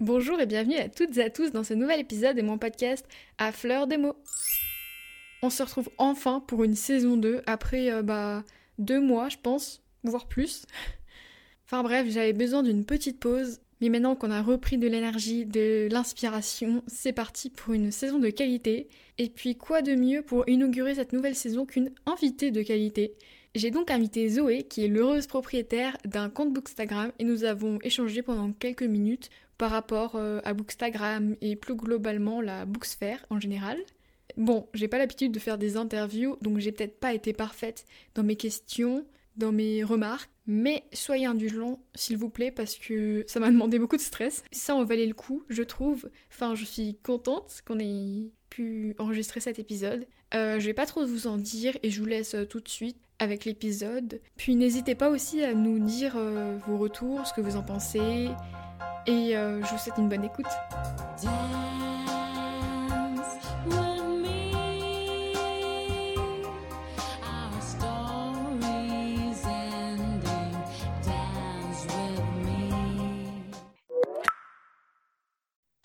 Bonjour et bienvenue à toutes et à tous dans ce nouvel épisode de mon podcast À fleur des mots. On se retrouve enfin pour une saison 2 après euh, bah, deux mois, je pense, voire plus. Enfin bref, j'avais besoin d'une petite pause, mais maintenant qu'on a repris de l'énergie, de l'inspiration, c'est parti pour une saison de qualité. Et puis quoi de mieux pour inaugurer cette nouvelle saison qu'une invitée de qualité? J'ai donc invité Zoé, qui est l'heureuse propriétaire d'un compte Bookstagram, et nous avons échangé pendant quelques minutes par rapport euh, à Bookstagram et plus globalement la Booksphère en général. Bon, j'ai pas l'habitude de faire des interviews, donc j'ai peut-être pas été parfaite dans mes questions, dans mes remarques, mais soyez indulgents, s'il vous plaît, parce que ça m'a demandé beaucoup de stress. Ça en valait le coup, je trouve. Enfin, je suis contente qu'on ait pu enregistrer cet épisode. Euh, je vais pas trop vous en dire et je vous laisse euh, tout de suite avec l'épisode. Puis n'hésitez pas aussi à nous dire vos retours, ce que vous en pensez. Et je vous souhaite une bonne écoute.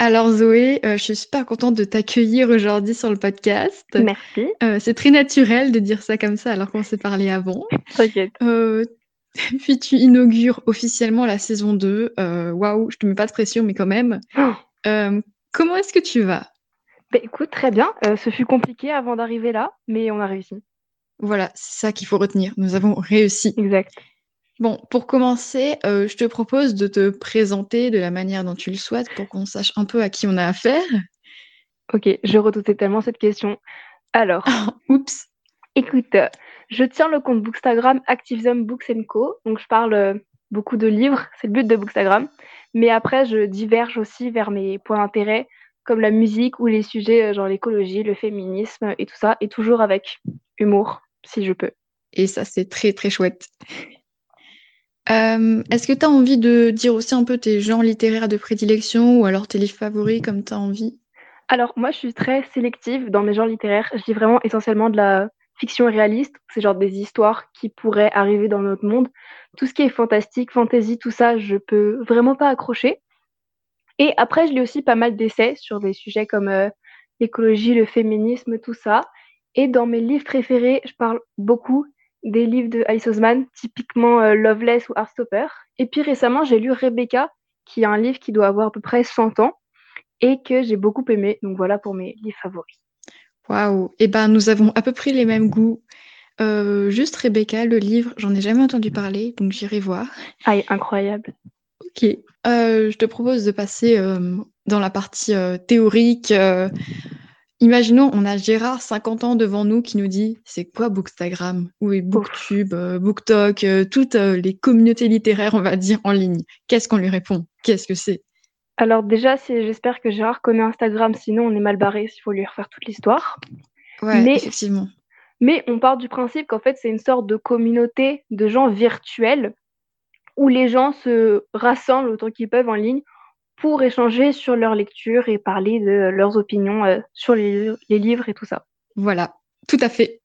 Alors Zoé, euh, je suis super contente de t'accueillir aujourd'hui sur le podcast. Merci. Euh, c'est très naturel de dire ça comme ça alors qu'on s'est parlé avant. T'inquiète. Euh, puis tu inaugures officiellement la saison 2. Waouh, je te mets pas de pression mais quand même. Oh. comment est-ce que tu vas? bah, Écoute, très bien. ce fut compliqué avant d'arriver là, mais on a réussi. Voilà, c'est ça qu'il faut retenir. Nous avons réussi. Exact. Bon, pour commencer, euh, je te propose de te présenter de la manière dont tu le souhaites pour qu'on sache un peu à qui on a affaire. Ok, je redoutais tellement cette question. Alors, oups. Écoute, je tiens le compte Bookstagram Activism Books Co. Donc, je parle euh, beaucoup de livres, c'est le but de Bookstagram. Mais après, je diverge aussi vers mes points d'intérêt, comme la musique ou les sujets euh, genre l'écologie, le féminisme et tout ça, et toujours avec humour, si je peux. Et ça, c'est très, très chouette. Euh, est-ce que tu as envie de dire aussi un peu tes genres littéraires de prédilection ou alors tes livres favoris comme tu as envie? Alors, moi, je suis très sélective dans mes genres littéraires. Je lis vraiment essentiellement de la fiction réaliste. C'est genre des histoires qui pourraient arriver dans notre monde. Tout ce qui est fantastique, fantasy, tout ça, je peux vraiment pas accrocher. Et après, je lis aussi pas mal d'essais sur des sujets comme euh, l'écologie, le féminisme, tout ça. Et dans mes livres préférés, je parle beaucoup des livres de Alice Oseman, typiquement euh, Loveless ou Heartstopper. Et puis récemment, j'ai lu Rebecca, qui est un livre qui doit avoir à peu près 100 ans et que j'ai beaucoup aimé. Donc voilà pour mes livres favoris. Waouh Eh ben, nous avons à peu près les mêmes goûts. Euh, juste Rebecca, le livre, j'en ai jamais entendu parler, donc j'irai voir. Ah, incroyable. Ok. Euh, je te propose de passer dans la partie théorique Imaginons, on a Gérard, 50 ans devant nous, qui nous dit c'est quoi Bookstagram? Où est Booktube, euh, Booktalk, euh, toutes euh, les communautés littéraires, on va dire, en ligne? Qu'est-ce qu'on lui répond? Qu'est-ce que c'est? Alors déjà, j'espère que Gérard connaît Instagram, sinon on est mal barré s'il faut lui refaire toute l'histoire. Ouais, mais, effectivement. Mais on part du principe qu'en fait, c'est une sorte de communauté de gens virtuels où les gens se rassemblent autant qu'ils peuvent en ligne pour échanger sur leur lecture et parler de leurs opinions euh, sur les, livres et tout ça. Voilà, tout à fait.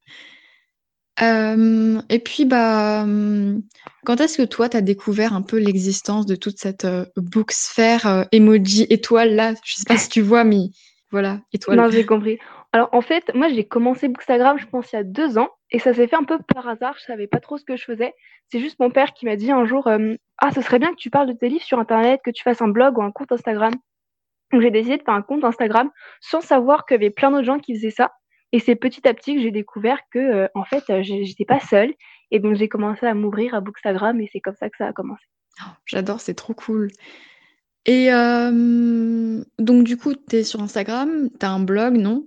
Euh, et puis, bah, hum, quand est-ce que toi, tu as découvert un peu l'existence de toute cette euh, booksphère emoji étoile là? Je sais pas si tu vois, mais voilà, étoile. Non, j'ai compris. Alors, en fait, moi, j'ai commencé Bookstagram, je pense, il y a deux ans. Et ça s'est fait un peu par hasard. Je savais pas trop ce que je faisais. C'est juste mon père qui m'a dit un jour euh, Ah, ce serait bien que tu parles de tes livres sur Internet, que tu fasses un blog ou un compte Instagram. Donc, j'ai décidé de faire un compte Instagram sans savoir qu'il y avait plein d'autres gens qui faisaient ça. Et c'est petit à petit que j'ai découvert que, euh, en fait, euh, j'étais pas seule. Et donc, j'ai commencé à m'ouvrir à Bookstagram et c'est comme ça que ça a commencé. Oh, j'adore, c'est trop cool. Et donc, du coup, tu es sur Instagram, tu as un blog, non?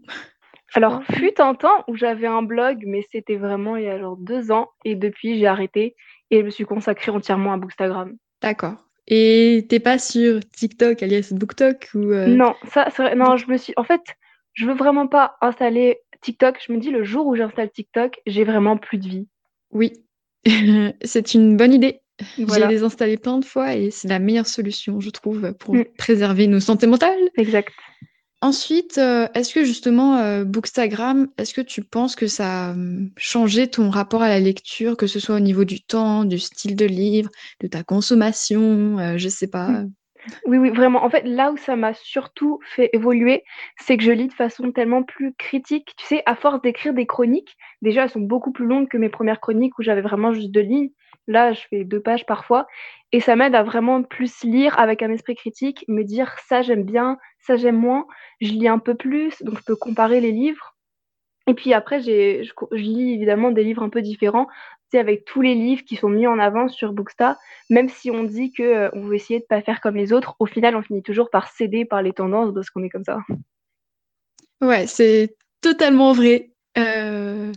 Alors, fut un temps où j'avais un blog, mais c'était vraiment il y a genre deux ans. Et depuis, j'ai arrêté et je me suis consacrée entièrement à Bookstagram. D'accord. Et t'es pas sur TikTok, alias BookTok ou euh? Non, ça, non, je me suis. En fait, je veux vraiment pas installer TikTok. Je me dis le jour où j'installe TikTok, j'ai vraiment plus de vie. Oui, c'est une bonne idée. J'ai les installé plein de fois et c'est la meilleure solution, je trouve, pour mm. préserver nos santé mentales. Exact. Ensuite, euh, est-ce que justement, euh, Bookstagram, est-ce que tu penses que ça a hum, changé ton rapport à la lecture, que ce soit au niveau du temps, du style de livre, de ta consommation, euh, je sais pas? Mmh. Oui, oui, vraiment. En fait, là où ça m'a surtout fait évoluer, c'est que je lis de façon tellement plus critique. Tu sais, à force d'écrire des chroniques, déjà, elles sont beaucoup plus longues que mes premières chroniques où j'avais vraiment juste deux lignes. Là, je fais deux pages parfois. Et ça m'aide à vraiment plus lire avec un esprit critique, me dire ça j'aime bien, ça j'aime moins. Je lis un peu plus, donc je peux comparer les livres. Et puis après, je, je lis évidemment des livres un peu différents, avec tous les livres qui sont mis en avant sur Booksta, même si on dit que euh, on veut essayer de pas faire comme les autres, au final, on finit toujours par céder par les tendances parce qu'on est comme ça. Ouais, c'est totalement vrai. Euh,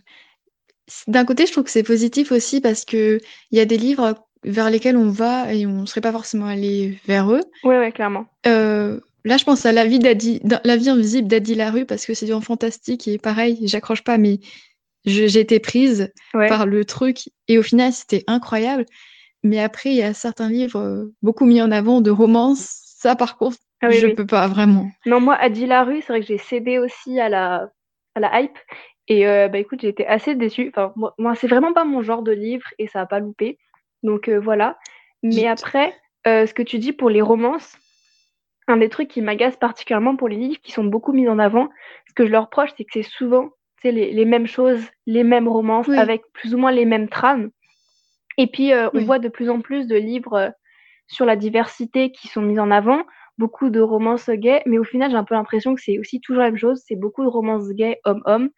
D'un côté, je trouve que c'est positif aussi parce que il y a des livres vers lesquels on va et on ne serait pas forcément allé vers eux. Ouais, ouais, clairement. Euh, là, je pense à La vie, la vie invisible d'Adi Larue parce que c'est du fantastique et pareil, j'accroche pas, mais été prise Ouais. par le truc et au final, c'était incroyable. Mais après, il y a certains livres euh, beaucoup mis en avant de romance. Ça, par contre, Ah oui, je oui. peux pas vraiment. Non, moi, Adi Larue, c'est vrai que j'ai cédé aussi à la, à la hype. Et euh, bah écoute, j'ai été assez déçue. Enfin, moi, moi, c'est vraiment pas mon genre de livre et ça a pas loupé. Donc euh, voilà. Mais après, euh, ce que tu dis pour les romances, un des trucs qui m'agace particulièrement pour les livres qui sont beaucoup mis en avant, ce que je leur reproche, c'est que c'est souvent les, les mêmes choses, les mêmes romances, Oui. avec plus ou moins les mêmes trames. Et puis, euh, on Oui. voit de plus en plus de livres euh, sur la diversité qui sont mis en avant, beaucoup de romances gays, mais au final, j'ai un peu l'impression que c'est aussi toujours la même chose, c'est beaucoup de romances gays homme-homme,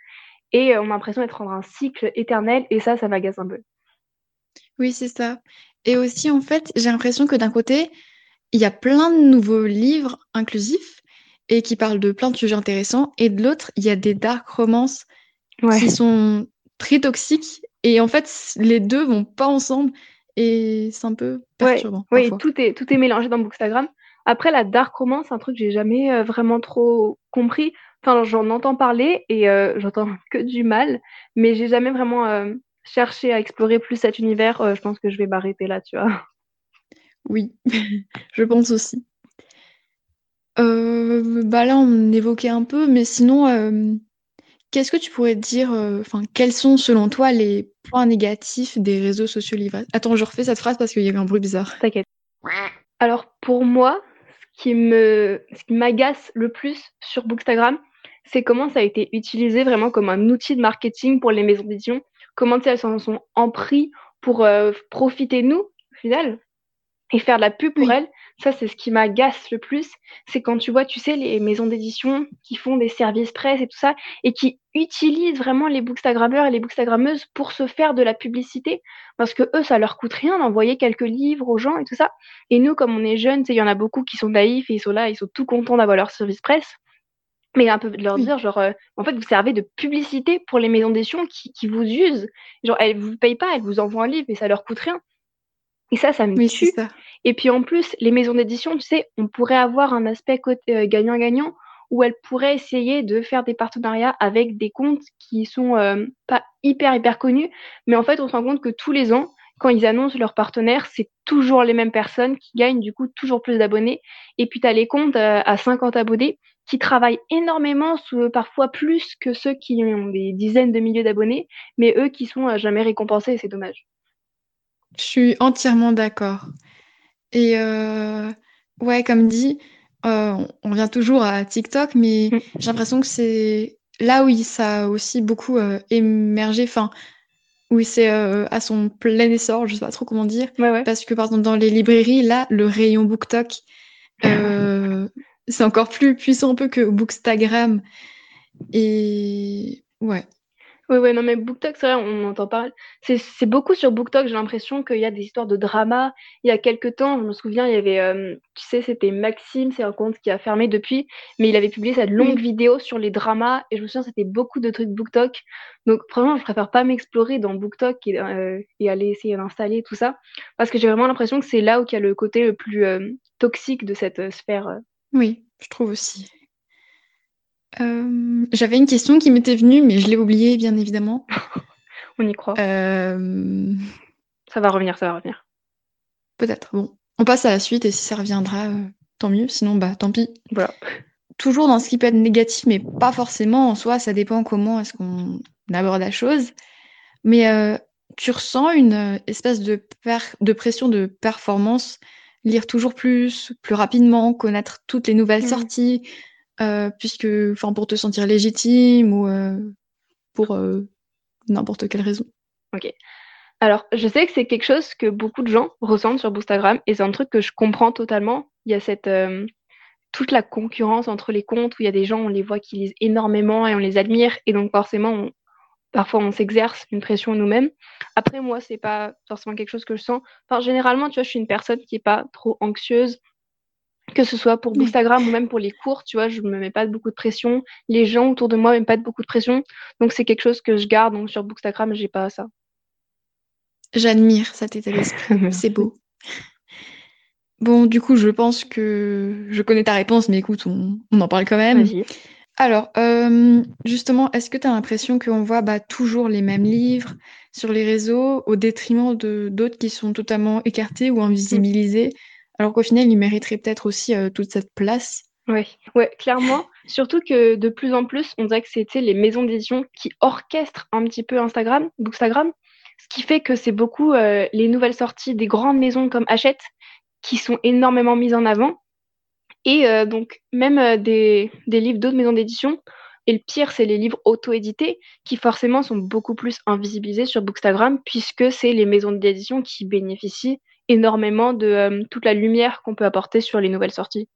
et euh, on a l'impression d'être dans un cycle éternel, et ça, ça m'agace un peu. Oui, c'est ça. Et aussi, en fait, j'ai l'impression que d'un côté, il y a plein de nouveaux livres inclusifs et qui parlent de plein de sujets intéressants, et de l'autre, il y a des dark romances Ouais. qui sont très toxiques, et en fait, les deux vont pas ensemble, et c'est un peu Ouais, perturbant oui, tout est, tout est mélangé dans Bookstagram. Après, la dark romance, c'est un truc que j'ai jamais euh, vraiment trop compris. Enfin, j'en entends parler et euh, j'entends que du mal, mais j'ai jamais vraiment euh, cherché à explorer plus cet univers. Je pense que je vais m'arrêter là, tu vois. Oui, je pense aussi. Bah là, on évoquait un peu, mais sinon, qu'est-ce que tu pourrais dire, euh, enfin, quels sont selon toi les points négatifs des réseaux sociaux livrés? Attends, je refais cette phrase parce qu'il y avait un bruit bizarre. T'inquiète. Alors, pour moi, ce qui me, ce qui m'agace le plus sur Bookstagram, c'est comment ça a été utilisé vraiment comme un outil de marketing pour les maisons d'édition. Comment elles s'en sont empris pour euh, profiter de nous, au final, et faire de la pub pour Oui. elles. Ça, c'est ce qui m'agace le plus. C'est quand tu vois, tu sais, les maisons d'édition qui font des services presse et tout ça, et qui utilisent vraiment les bookstagrammeurs et les bookstagrammeuses pour se faire de la publicité, parce que eux, ça leur coûte rien d'envoyer quelques livres aux gens et tout ça. Et nous, comme on est jeunes, tu sais, il y en a beaucoup qui sont naïfs et ils sont là, ils sont tout contents d'avoir leur service presse. Mais un peu de leur dire, genre, euh, en fait, vous servez de publicité pour les maisons d'édition qui, qui vous usent. Genre, elles vous payent pas, elles vous envoient un livre et ça leur coûte rien. Et ça, ça me Oui, tue. ça. Et puis en plus, les maisons d'édition, tu sais, on pourrait avoir un aspect euh, gagnant-gagnant où elles pourraient essayer de faire des partenariats avec des comptes qui sont euh, pas hyper hyper connus, mais en fait, on se rend compte que tous les ans, quand ils annoncent leurs partenaires, c'est toujours les mêmes personnes qui gagnent du coup toujours plus d'abonnés. Et puis tu as les comptes euh, à 50 abonnés qui travaillent énormément, parfois plus que ceux qui ont des dizaines de milliers d'abonnés, mais eux qui sont jamais récompensés, c'est dommage. Je suis entièrement d'accord. Et euh, ouais, comme dit, euh, on- on vient toujours à TikTok, mais Mm. j'ai l'impression que c'est là où il- ça a aussi beaucoup euh, émergé, enfin, où c'est euh, à son plein essor, je sais pas trop comment dire. Ouais, ouais. Parce que par exemple, dans les librairies, là, le rayon BookTok, euh, c'est encore plus puissant un peu que Bookstagram. Et ouais. Oui, ouais, non, mais BookTok, c'est vrai, on entend parler. C'est c'est beaucoup sur BookTok, j'ai l'impression qu'il y a des histoires de drama. Il y a quelques temps, je me souviens, il y avait, euh, tu sais, c'était Maxime, c'est un compte qui a fermé depuis, mais il avait publié cette longue Oui. vidéo sur les dramas, et je me souviens, c'était beaucoup de trucs BookTok. Donc, franchement, je préfère pas m'explorer dans BookTok et, euh, et aller essayer d'installer tout ça, parce que j'ai vraiment l'impression que c'est là où il y a le côté le plus euh, toxique de cette sphère. Oui, je trouve aussi. Euh, j'avais une question qui m'était venue, mais je l'ai oubliée, bien évidemment. On y croit. Euh, Ça va revenir, ça va revenir. peut-être. Bon, on passe à la suite et si ça reviendra, euh, tant mieux. Sinon, bah, tant pis. Voilà. Toujours dans ce qui peut être négatif, mais pas forcément en soi. Ça dépend comment est-ce qu'on aborde la chose. Mais tu ressens une espèce de pression de performance lire toujours plus, plus rapidement, connaître toutes les nouvelles Mmh. sorties, euh, puisque, enfin, pour te sentir légitime ou euh, pour euh, n'importe quelle raison. Ok. Alors, je sais que c'est quelque chose que beaucoup de gens ressentent sur Bookstagram et c'est un truc que je comprends totalement. Il y a cette toute la concurrence entre les comptes où il y a des gens, on les voit qui lisent énormément et on les admire et donc forcément, parfois on s'exerce une pression nous-mêmes. Après, moi, c'est pas forcément quelque chose que je sens. Enfin, généralement, tu vois, je suis une personne qui est pas trop anxieuse, que ce soit pour Oui. Bookstagram ou même pour les cours, tu vois, je me mets pas beaucoup de pression. Les gens autour de moi ne mettent pas beaucoup de pression. Donc, c'est quelque chose que je garde. Donc, sur Bookstagram, j'ai pas ça. J'admire cet état d'esprit. C'est beau. Bon, du coup, je pense que je connais ta réponse, mais écoute, on, on en parle quand même. Alors, euh, justement, est-ce que tu as l'impression qu'on voit bah, toujours les mêmes livres sur les réseaux au détriment de d'autres qui sont totalement écartés ou invisibilisés, alors qu'au final, ils mériteraient peut-être aussi euh, toute cette place? Ouais, ouais, clairement. Surtout que de plus en plus, on dirait que sais, les maisons d'édition qui orchestrent un petit peu Instagram, Bookstagram, ce qui fait que c'est beaucoup euh, les nouvelles sorties des grandes maisons comme Hachette qui sont énormément mises en avant. Et euh, donc, même des, des livres d'autres maisons d'édition. Et le pire, c'est les livres auto-édités qui forcément sont beaucoup plus invisibilisés sur Bookstagram puisque c'est les maisons d'édition qui bénéficient énormément de euh, toute la lumière qu'on peut apporter sur les nouvelles sorties.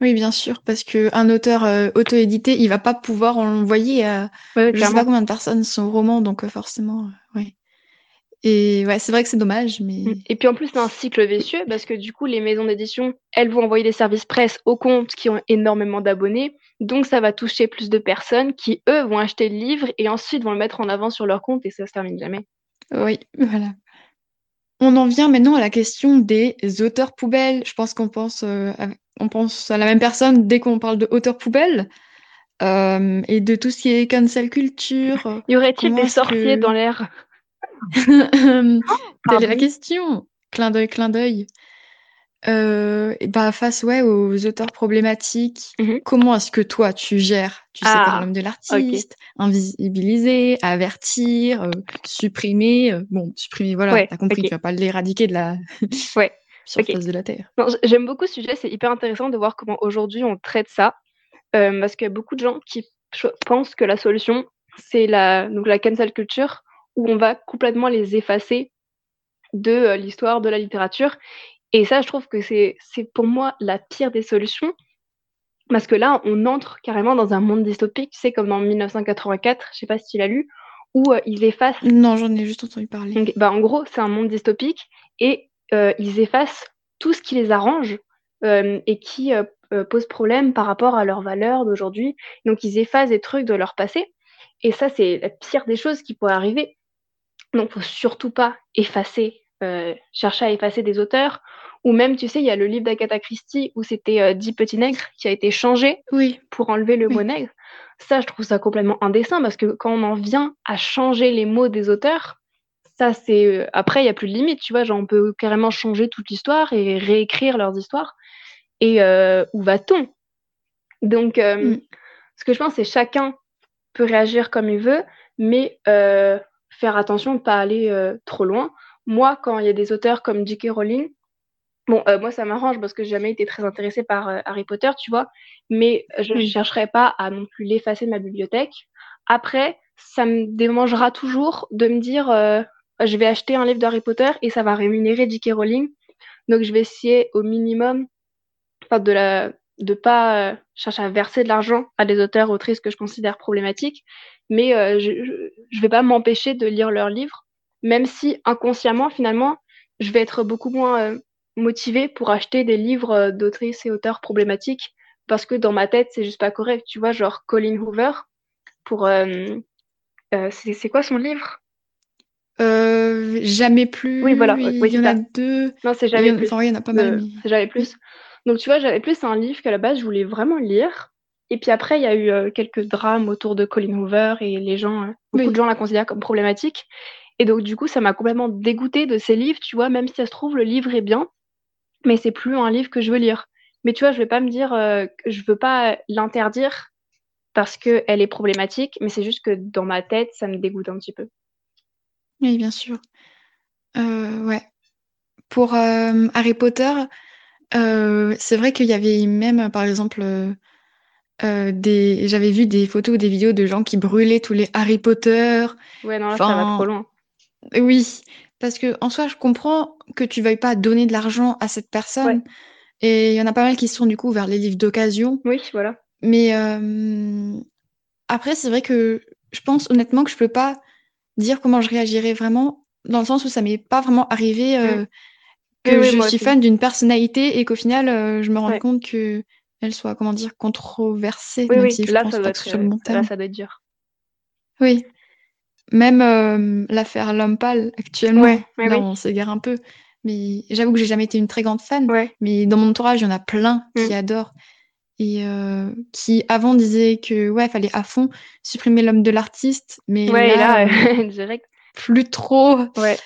Oui, bien sûr, parce que un auteur euh, auto-édité, il va pas pouvoir envoyer à Ouais, ouais, je sais pas combien de personnes son roman, donc euh, forcément, euh, ouais. Et ouais, c'est vrai que c'est dommage, mais Mm. Et puis en plus, c'est un cycle vicieux parce que du coup, les maisons d'édition, elles vont envoyer des services presse aux comptes qui ont énormément d'abonnés. Donc, ça va toucher plus de personnes qui, eux, vont acheter le livre et ensuite vont le mettre en avant sur leur compte et ça se termine jamais. oui, voilà. On en vient maintenant à la question des auteurs poubelles. Je pense qu'on pense, euh, on pense à la même personne dès qu'on parle de auteurs poubelles euh, et de tout ce qui est cancel culture. Y aurait-il des sorciers que- dans l'air? Telle est la question. Clin d'œil, clin d'œil. Euh, et bah, face ouais, aux auteurs problématiques, Mhm. comment est-ce que toi tu gères, tu sais, Ah, par l'homme de l'artiste, invisibiliser, avertir, euh, supprimer, euh, bon, supprimer, voilà, Ouais, t'as compris, ok. tu vas pas l'éradiquer de la Ouais, surface de la Terre. J'aime beaucoup ce sujet, c'est hyper intéressant de voir comment aujourd'hui on traite ça. parce qu'il y a beaucoup de gens qui pensent que la solution, c'est la, donc la cancel culture, où on va complètement les effacer de l'histoire, de la littérature. Et ça, je trouve que c'est pour moi la pire des solutions. Parce que là, on entre carrément dans un monde dystopique, tu sais, comme dans 1984, je sais pas si tu l'as lu, où euh, ils effacent Non, j'en ai juste entendu parler. donc, bah, en gros, c'est un monde dystopique et euh, ils effacent tout ce qui les arrange euh, et qui pose problème par rapport à leurs valeurs d'aujourd'hui. Donc, ils effacent des trucs de leur passé. Et ça, c'est la pire des choses qui pourrait arriver. Donc, faut surtout pas effacer, euh, chercher à effacer des auteurs. Ou même, tu sais, il y a le livre d'Agatha Christie où c'était euh, Dix petits nègres qui a été changé Oui, pour enlever le Oui. mot nègre. Ça, je trouve ça complètement indécent parce que quand on en vient à changer les mots des auteurs, ça c'est euh, après il y a plus de limite, tu vois, genre on peut carrément changer toute l'histoire et réécrire leurs histoires. Et euh, où va-t-on? Donc, euh, Mm. ce que je pense, c'est chacun peut réagir comme il veut, mais euh, faire attention de pas aller trop loin. Moi, quand il y a des auteurs comme J.K. Rowling, bon, euh, moi ça m'arrange parce que j'ai jamais été très intéressée par euh, Harry Potter, tu vois, mais je ne Oui. chercherai pas à non plus l'effacer de ma bibliothèque. Après, ça me dérangera toujours de me dire, euh, je vais acheter un livre d'Harry Potter et ça va rémunérer J.K. Rowling, donc je vais essayer au minimum enfin, de la de pas chercher à verser de l'argent à des auteurs autrices que je considère problématiques, mais je, je je vais pas m'empêcher de lire leurs livres, même si inconsciemment finalement je vais être beaucoup moins euh, motivée pour acheter des livres euh, d'autrices et auteurs problématiques parce que dans ma tête c'est juste pas correct, tu vois, genre Colin Hoover pour euh, euh, c'est quoi son livre? Euh, jamais plus. Oui, voilà, Il oui, y en a deux. Non, c'est Il en- plus. Enfin, il y en a pas mal. c'est J'avais plus. Donc tu vois, J'avais plus, c'est un livre qu'à la base je voulais vraiment lire. Et puis après, il y a eu quelques drames autour de Colin Hoover et les gens, beaucoup Oui. de gens la considèrent comme problématique. Et donc du coup, ça m'a complètement dégoûtée de ces livres, tu vois, même si ça se trouve, le livre est bien, mais c'est plus un livre que je veux lire. Mais tu vois, je vais pas me dire euh, que je veux pas l'interdire parce qu'elle est problématique, mais c'est juste que dans ma tête, ça me dégoûte un petit peu. Oui, bien sûr. Euh, ouais. pour Harry Potter, c'est vrai qu'il y avait même, par exemple, des... j'avais vu des photos ou des vidéos de gens qui brûlaient tous les Harry Potter. Ouais, non, là, ça va trop loin. Oui, parce que en soi, je comprends que tu veuilles pas donner de l'argent à cette personne. Et il y en a pas mal qui sont du coup vers les livres d'occasion. Oui, voilà. Mais après, c'est vrai que je pense honnêtement que je peux pas dire comment je réagirais vraiment, dans le sens où ça m'est pas vraiment arrivé mmh. que je suis fan d'une personnalité et qu'au final, je me rends compte que elle soit, comment dire, controversée. Oui, là, ça être, là, ça doit être dur. Oui. Même euh, l'affaire L'Homme actuellement, là, on s'égare un peu. Mais j'avoue que j'ai jamais été une très grande fan. Mais dans mon entourage, il y en a plein qui mm. adorent. Et euh, qui avant disaient que ouais, fallait à fond supprimer l'homme de l'artiste. Mais là, euh, direct. plus trop. Ouais.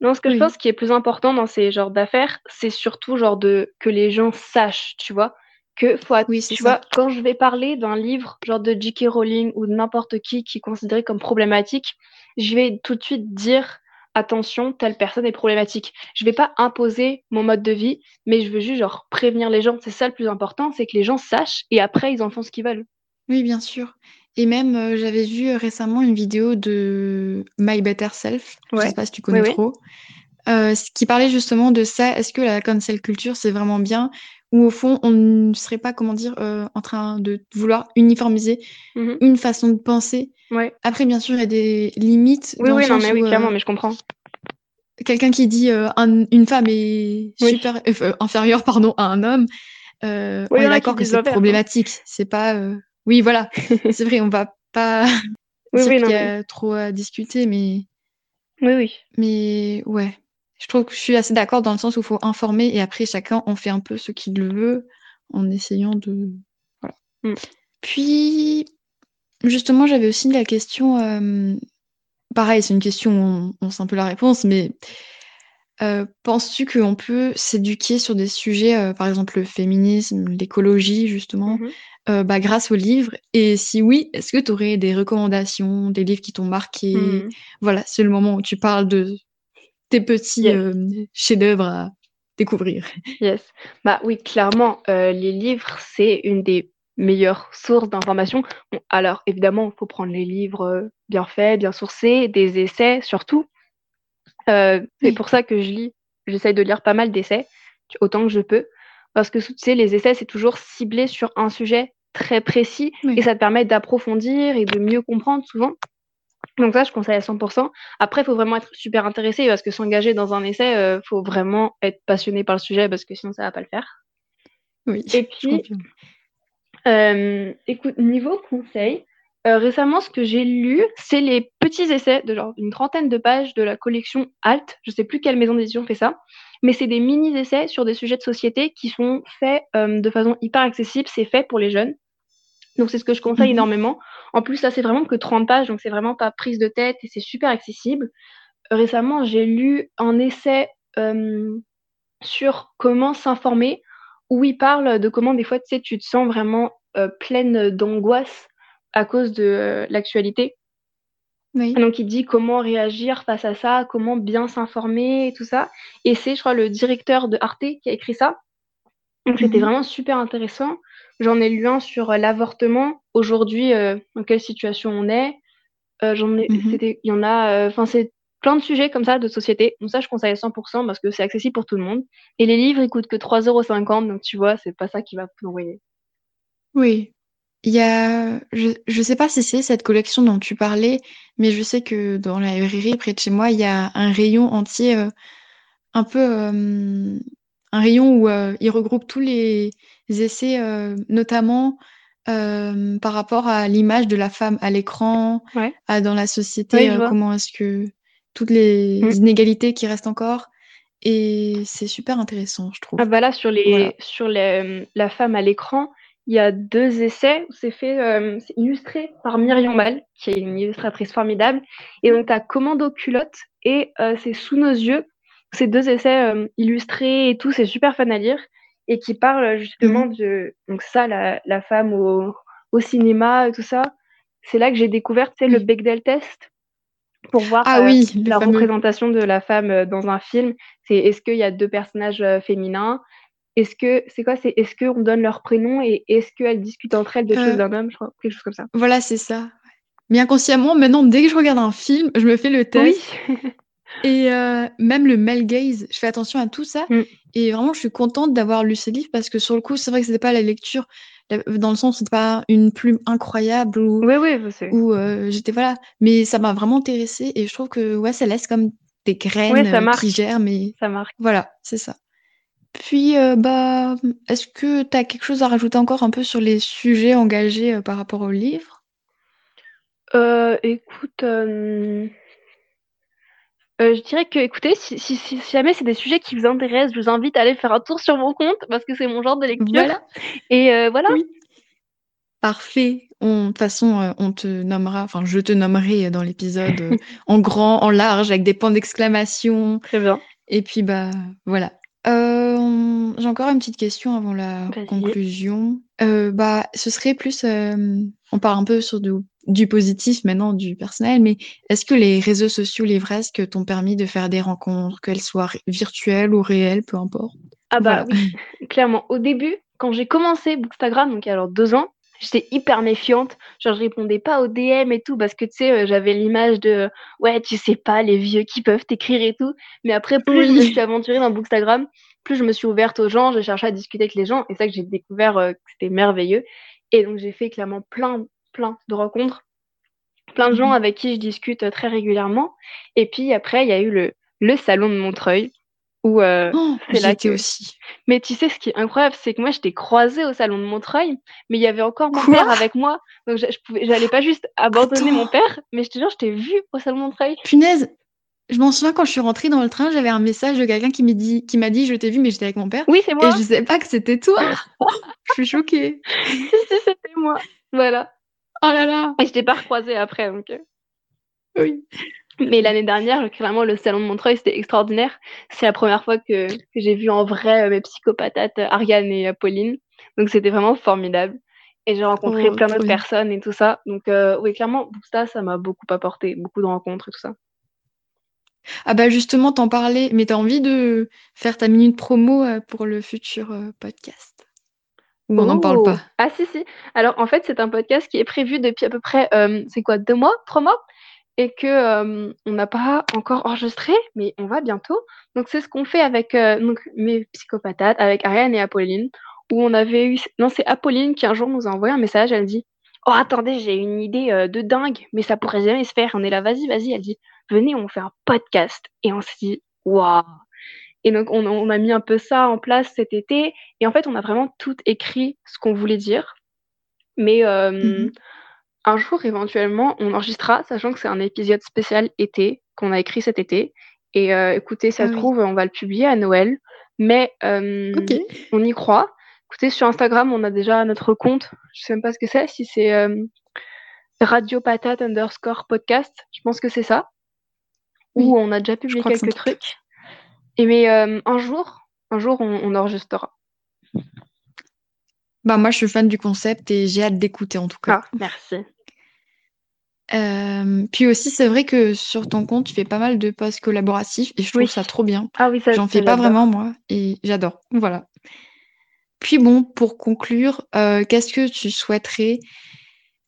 Non, ce que je pense qui est plus important dans ces genres d'affaires, c'est surtout genre de que les gens sachent, tu vois que faut oui, tu vois quand je vais parler d'un livre genre de J.K. Rowling ou de n'importe qui qui est considéré comme problématique je vais tout de suite dire attention telle personne est problématique. Je vais pas imposer mon mode de vie mais je veux juste genre prévenir les gens. C'est ça le plus important c'est que les gens sachent et après ils en font ce qu'ils veulent. Oui bien sûr. Et même euh, j'avais vu récemment une vidéo de My Better Self. Je sais pas si tu connais trop euh, qui parlait justement de ça. Est-ce que la cancel culture, c'est vraiment bien? Ou au fond, on ne serait pas, comment dire, euh, en train de vouloir uniformiser mmh une façon de penser? Ouais. Après, bien sûr, il y a des limites. Oui, oui, non, mais oui, clairement, euh, mais je comprends. Quelqu'un qui dit euh, une femme est super, inférieure pardon, à un homme, on est d'accord que c'est problématique. C'est pas. Oui, voilà. c'est vrai, on va pas oui, dire qu'il y a trop à discuter, mais. Oui, oui. Mais ouais je trouve que je suis assez d'accord dans le sens où il faut informer et après chacun en fait un peu ce qu'il veut en essayant de. Voilà. Mm. Puis, justement, j'avais aussi la question. Euh, pareil, c'est une question, on, sait un peu la réponse, mais euh, penses-tu qu'on peut s'éduquer sur des sujets, euh, par exemple le féminisme, l'écologie, justement, mm-hmm. bah, grâce aux livres? Et si oui, est-ce que tu aurais des recommandations, des livres qui t'ont marqué? Mm. Voilà, c'est le moment où tu parles de tes petits euh, chefs-d'œuvre à découvrir. Yes. Bah oui, clairement, euh, les livres, c'est une des meilleures sources d'informations. alors, évidemment, il faut prendre les livres euh, bien faits, bien sourcés, des essais surtout. C'est pour ça que je lis, j'essaye de lire pas mal d'essais, autant que je peux. Parce que, tu sais, les essais, c'est toujours ciblé sur un sujet très précis et ça te permet d'approfondir et de mieux comprendre souvent. Donc ça, je conseille à 100%. Après, il faut vraiment être super intéressé parce que s'engager dans un essai, il euh, faut vraiment être passionné par le sujet parce que sinon, ça va pas le faire. Oui. Et puis, euh, écoute, niveau conseil, euh, récemment, ce que j'ai lu, c'est les petits essais de genre une trentaine de pages de la collection Alt. Je sais plus quelle maison d'édition fait ça, mais c'est des mini-essais sur des sujets de société qui sont faits de façon hyper accessible. C'est fait pour les jeunes. Donc c'est ce que je conseille mhm. énormément. En plus, là, c'est vraiment que 30 pages, donc c'est vraiment pas prise de tête et c'est super accessible. Récemment, j'ai lu un essai euh, sur comment s'informer, où il parle de comment des fois, tu sais, tu te sens vraiment euh, pleine d'angoisse à cause de euh, l'actualité. Donc il dit comment réagir face à ça, comment bien s'informer et tout ça. Et c'est, je crois, le directeur de Arte qui a écrit ça. Donc c'était mhm. vraiment super intéressant. J'en ai lu un sur euh, l'avortement. Aujourd'hui, euh, dans quelle situation on est. Euh, j'en ai, mhm. il y en a, enfin, c'est plein de sujets comme ça de société. Donc ça, je conseille à 100% parce que c'est accessible pour tout le monde. Et les livres, ils coûtent que 3,50€. Donc tu vois, c'est pas ça qui va vous envoyer. Oui. Il y a, je, je sais pas si c'est cette collection dont tu parlais, mais je sais que dans la librairie près de chez moi, il y a un rayon entier, un peu, un rayon où il regroupe tous les essais, euh, notamment euh, par rapport à l'image de la femme à l'écran, dans la société, euh, comment est-ce que toutes les mm. inégalités qui restent encore. Et c'est super intéressant, je trouve. Ah bah là, sur, les, sur les, la femme à l'écran, il y a deux essais. C'est fait, illustré par Myriam Mal, qui est une illustratrice formidable. Et donc, tu as Commando culotte et c'est Sous nos yeux. Ces deux essais illustrés et tout, c'est super fun à lire et qui parle justement mmh. de donc ça la, la femme au, au cinéma et tout ça c'est là que j'ai découvert c'est le Bechdel test pour voir Ah oui, le la fameux. représentation de la femme dans un film. C'est est-ce qu'il y a deux personnages féminins? Est-ce que c'est quoi? C'est est-ce qu'on donne leur prénom et est-ce qu'elles discutent entre elles des choses Euh, d'un homme, je crois, quelque chose comme ça. voilà, c'est ça. Mais inconsciemment, maintenant, dès que je regarde un film, je me fais le Oui. Et euh, même le male gaze, je fais attention à tout ça. Mm. Et vraiment, je suis contente d'avoir lu ces livres parce que sur le coup, c'est vrai que c'était pas la lecture, dans le sens, c'était pas une plume incroyable ou, Oui, oui, bah, c'est. ou euh, j'étais voilà. Mais ça m'a vraiment intéressée et je trouve que ouais, ça laisse comme des graines Ouais, ça euh, marque. qui germent et Ça marque. voilà, c'est ça. Puis, euh, bah, est-ce que tu as quelque chose à rajouter encore un peu sur les sujets engagés euh, par rapport au livre? Euh, écoute, euh, je dirais que, écoutez, si, si, si si jamais c'est des sujets qui vous intéressent, je vous invite à aller faire un tour sur mon compte parce que c'est mon genre de lecture. Voilà. Et euh, voilà. Oui. Parfait. De toute façon, euh, on te nommera, enfin, je te nommerai dans l'épisode en grand, en large, avec des points d'exclamation. Très bien. Et puis, bah, voilà. Euh, on- J'ai encore une petite question avant la conclusion. Bah, ce serait plus, on part un peu sur du, du positif maintenant, du personnel, mais est-ce que les réseaux sociaux livresques t'ont permis de faire des rencontres, qu'elles soient virtuelles ou réelles, peu importe? Ah bah Voilà. oui, clairement. Au début, quand j'ai commencé Bookstagram, donc il y a alors deux ans, j'étais hyper méfiante. Genre, je répondais pas aux DM et tout parce que tu sais, euh, j'avais l'image de ouais, tu sais pas, les vieux qui peuvent t'écrire et tout. Mais après, plus je me suis aventurée dans Bookstagram, plus je me suis ouverte aux gens, j'ai cherché à discuter avec les gens et c'est ça que j'ai découvert euh, que c'était merveilleux. Et donc, j'ai fait clairement plein, plein de rencontres, plein de gens Mhm. avec qui je discute euh, très régulièrement. Et puis après, il y a eu le, le salon de Montreuil où euh, Oh, c'est là que aussi. mais tu sais, ce qui est incroyable, c'est que moi, je t'ai croisée au salon de Montreuil, mais il y avait encore mon Quoi père avec moi. Donc, je, je pouvais, j'allais pas juste abandonner mon père, mais je te jure, je t'ai vu au salon de Montreuil. Punaise, je m'en souviens quand je suis rentrée dans le train, j'avais un message de quelqu'un qui m'a dit, qui m'a dit, je t'ai vu, mais j'étais avec mon père. Oui, c'est Et moi. je sais pas que c'était toi. je suis choquée. si, si, c'était moi. Voilà. Oh là là. Et je t'ai pas recroisée après. Donc... Oui. Mais l'année dernière, clairement, le salon de Montreuil, c'était extraordinaire. C'est la première fois que, que j'ai vu en vrai euh, mes psychopathates, euh, Ariane et Pauline. Donc, c'était vraiment formidable. Et j'ai rencontré Oh, plein d'autres personnes et tout ça. Donc, euh, oui, clairement, ça, ça m'a beaucoup apporté. Beaucoup de rencontres et tout ça. Ah bah justement, t'en parlais, mais t'as envie de faire ta minute promo pour le futur podcast? On n'en parle Oh. pas? Ah si si. Alors en fait c'est un podcast qui est prévu depuis à peu près euh, c'est quoi deux mois, trois mois? Et que euh, on n'a pas encore enregistré mais on va bientôt. Donc c'est ce qu'on fait avec euh, mes psychopathates avec Ariane et Apolline où on avait eu non c'est Apolline qui un jour nous a envoyé un message. Elle dit oh attendez j'ai une idée de dingue mais ça pourrait jamais se faire. On est là vas-y vas-y. Elle dit venez on fait un podcast et on s'est dit waouh. Et donc, on, on a mis un peu ça en place cet été. Et en fait, on a vraiment tout écrit ce qu'on voulait dire. Mais euh, Mhm. un jour, éventuellement, on enregistrera, sachant que c'est un épisode spécial été qu'on a écrit cet été. Et euh, écoutez, ça Ah se oui. trouve, on va le publier à Noël. Mais euh, on y croit. Écoutez, sur Instagram, on a déjà notre compte. Je sais même pas ce que c'est. Si c'est Radio Patate underscore podcast, je pense que c'est ça. Oui, Où on a déjà publié que quelques truc. trucs. Et mais euh, un jour, un jour, on, on enregistrera. Bah moi, je suis fan du concept et j'ai hâte d'écouter en tout cas. Ah, merci. Euh, puis aussi, c'est vrai que sur ton compte, tu fais pas mal de posts collaboratifs et je trouve Oui. ça trop bien. Ah oui, ça, J'en fais pas vraiment moi et j'adore. Voilà. Puis bon, pour conclure, euh, qu'est-ce que tu souhaiterais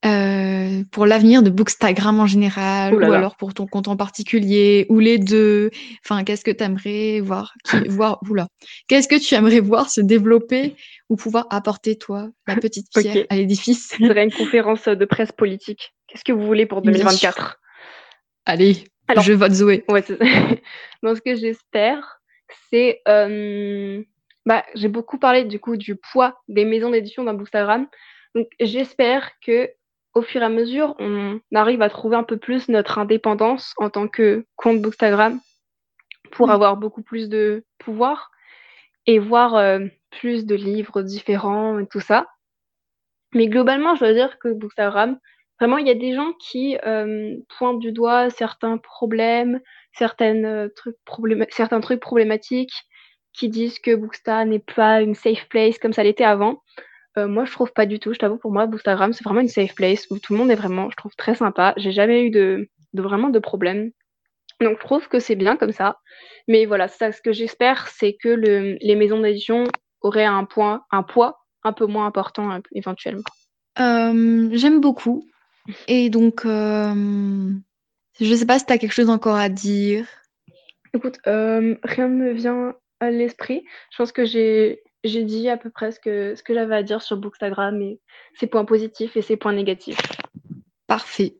euh, pour l'avenir de Bookstagram en général, là ou là. alors pour ton compte en particulier, ou les deux? Enfin, qu'est-ce que tu aimerais voir, qui, voir, oula. Qu'est-ce que tu aimerais voir se développer ou pouvoir apporter, toi, la petite pierre à l'édifice? Ce serait une conférence de presse politique. Qu'est-ce que vous voulez pour Bien sûr. 2024 Allez, Alors- je vote Zoé. Ouais, Donc, ce que j'espère, c'est. euh, Bah, j'ai beaucoup parlé du coup du poids des maisons d'édition dans Bookstagram. Donc, j'espère que au fur et à mesure, on arrive à trouver un peu plus notre indépendance en tant que compte Bookstagram pour avoir beaucoup plus de pouvoir et voir euh, plus de livres différents et tout ça. Mais globalement, je dois dire que Bookstagram, vraiment, il y a des gens qui euh, pointent du doigt certains problèmes, certaines, euh, trucs certains trucs problématiques, qui disent que Booksta n'est pas une safe place comme ça l'était avant. Euh, moi, je trouve pas du tout. Je t'avoue, pour moi, Bookstagram, c'est vraiment une safe place où tout le monde est vraiment, je trouve, très sympa. J'ai jamais eu de, de vraiment de problèmes. Donc je trouve que c'est bien comme ça. Mais voilà, ça, ce que j'espère, c'est que le, les maisons d'édition auraient un, point, un poids un peu moins important euh, éventuellement. Euh, j'aime beaucoup. Et donc, euh, je sais pas si tu as quelque chose encore à dire. Écoute, rien ne me vient à l'esprit. Je pense que j'ai j'ai dit à peu près ce que, ce que j'avais à dire sur Bookstagram et ses points positifs et ses points négatifs. Parfait.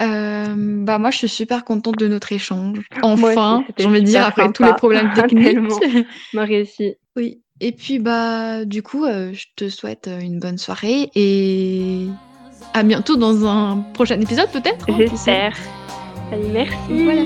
Euh, bah moi, je suis super contente de notre échange. Enfin, j'ai envie de dire, après tous les problèmes techniques. Marie aussi. Oui. Et puis, bah, du coup, euh, je te souhaite une bonne soirée et à bientôt dans un prochain épisode, peut-être hein, J'espère. Allez, merci. Voilà.